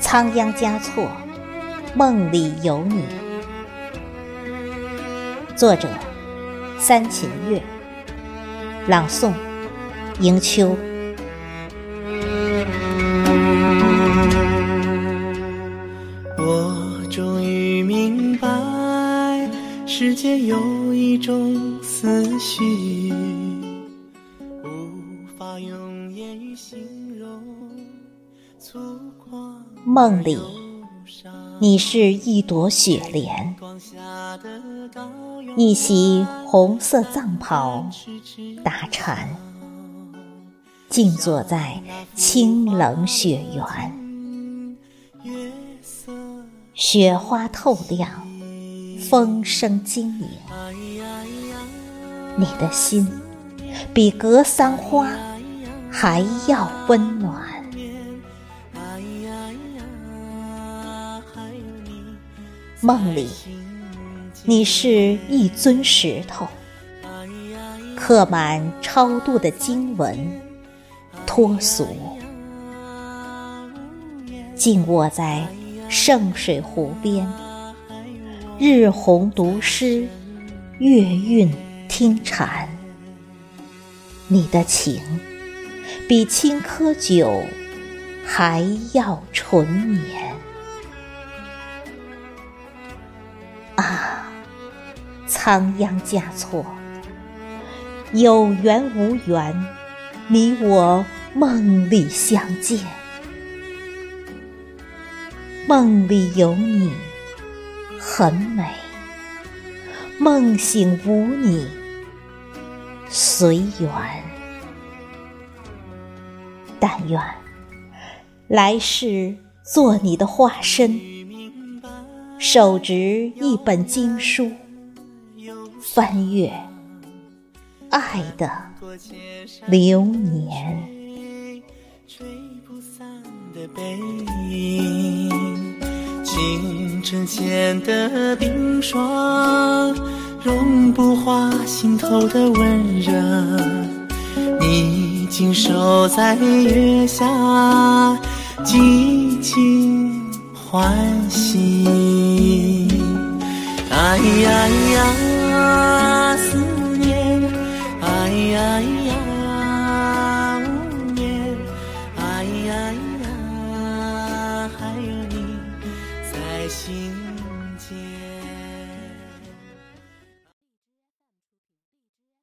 仓央嘉措，梦里有你。作者：三秦月。朗诵：迎秋。世间有一种思绪，无法用言语形容。梦里，你是一朵雪莲，一袭红色藏袍，打禅，静坐在清冷雪原。雪花透亮，风声晶莹，你的心比格桑花还要温暖。梦里，你是一尊石头，刻满超度的经文，脱俗，静卧在圣水湖边，日红读诗，月韵听禅。你的情，比青稞酒还要纯绵。啊，仓央嘉措，有缘无缘，你我梦里相见。梦里有你，很美；梦醒无你，随缘。但愿来世做你的化身。手执一本经书，翻阅爱的流年。清晨前的冰霜，融不化心头的温热。你静守在月下，寂静欢喜。哎呀呀！